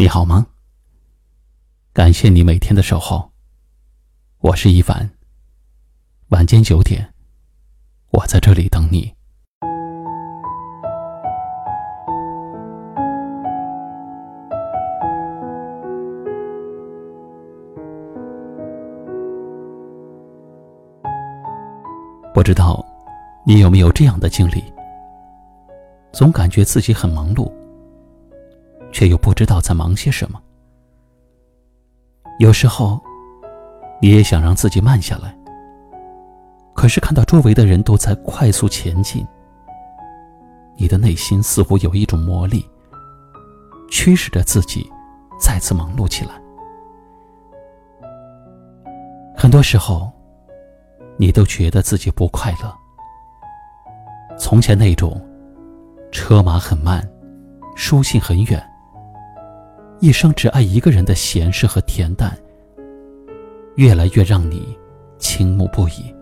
你好吗？感谢你每天的守候。我是一凡。晚间九点，我在这里等你。不知道你有没有这样的经历？总感觉自己很忙碌。却又不知道在忙些什么。有时候，你也想让自己慢下来，可是看到周围的人都在快速前进，你的内心似乎有一种魔力，驱使着自己再次忙碌起来。很多时候，你都觉得自己不快乐。从前那种车马很慢，书信很远。一生只爱一个人的闲适和恬淡，越来越让你倾慕不已。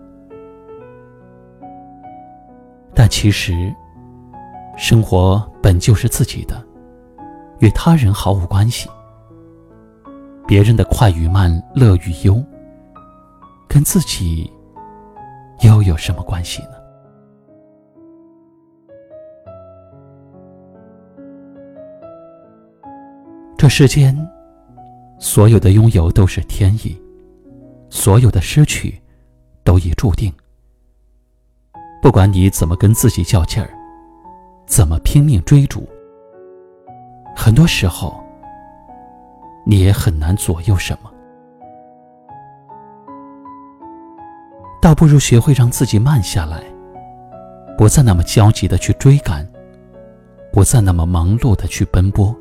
但其实，生活本就是自己的，与他人毫无关系。别人的快与慢、乐与忧，跟自己又有什么关系呢？这世间，所有的拥有都是天意，所有的失去，都已注定。不管你怎么跟自己较劲儿，怎么拼命追逐，很多时候，你也很难左右什么。倒不如学会让自己慢下来，不再那么焦急的去追赶，不再那么忙碌的去奔波。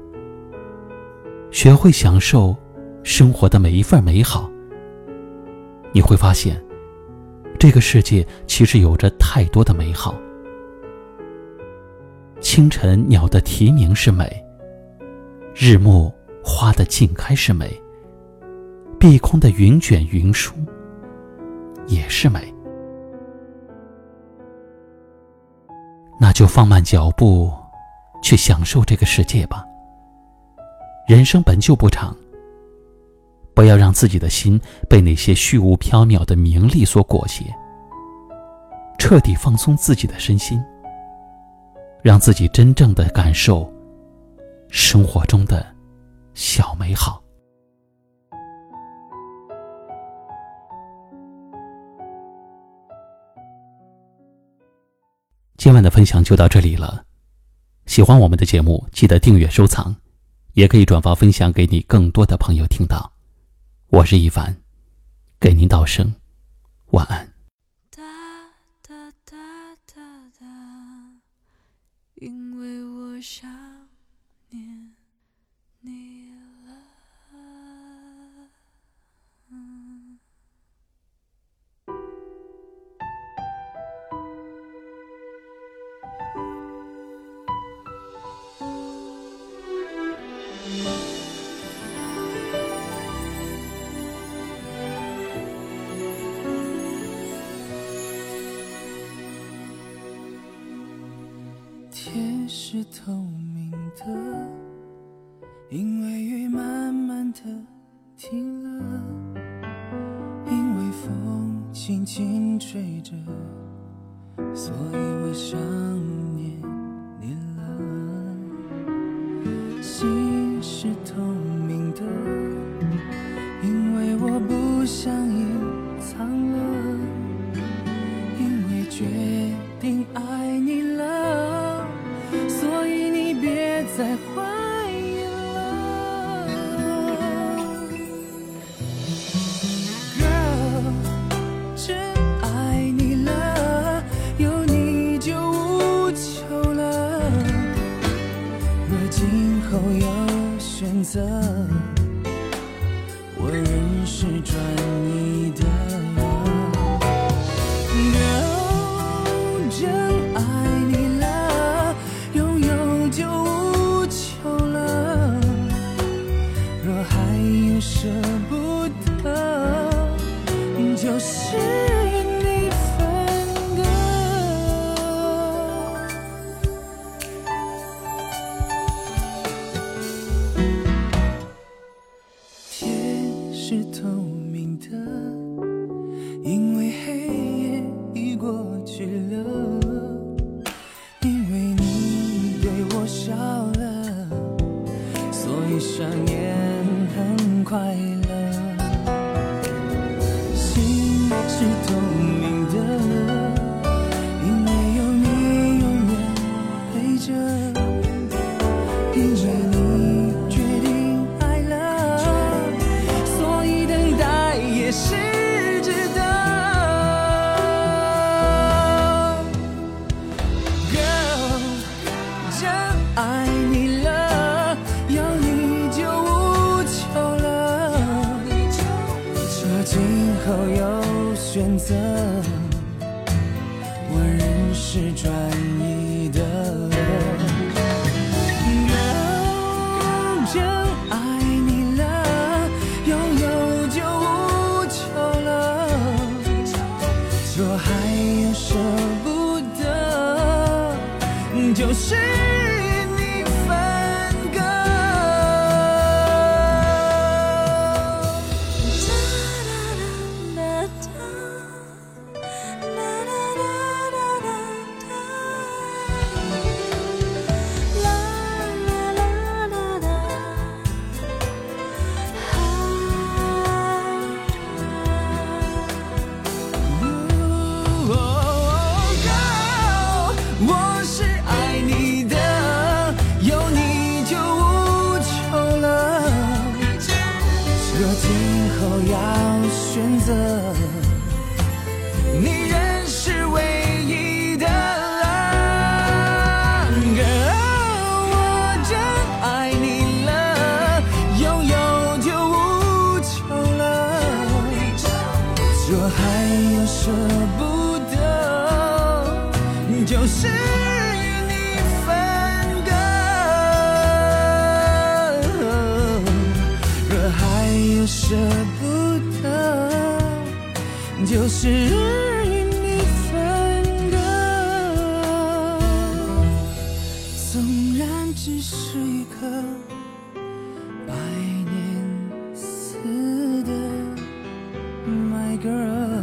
学会享受生活的每一份美好，你会发现，这个世界其实有着太多的美好。清晨鸟的啼鸣是美，日暮花的尽开是美，碧空的云卷云舒也是美。那就放慢脚步，去享受这个世界吧。人生本就不长，不要让自己的心被那些虚无缥缈的名利所裹挟。彻底放松自己的身心，让自己真正的感受生活中的小美好。今晚的分享就到这里了，喜欢我们的节目，记得订阅收藏。也可以转发分享给你更多的朋友听到。我是一凡，给您道声晚安。天是透明的，因为雨慢慢的停了，因为风轻轻吹着，所以我想了，我仍是专一的，留真爱你了，拥有就无求了。若还有舍不得，就是。是透明的，因为黑夜已过去了，因为你对我笑了，所以想念很快乐。心是透明今后有选择，我仍是专一的。Girl，真爱你了，拥有就无求了。说还有舍不得，就是我要选择，你仍是唯一的。Girl，我真爱你了，拥有就无求了。若还有舍不得，就是舍不得，就是与你分隔。纵然只是一颗百年似的。My girl，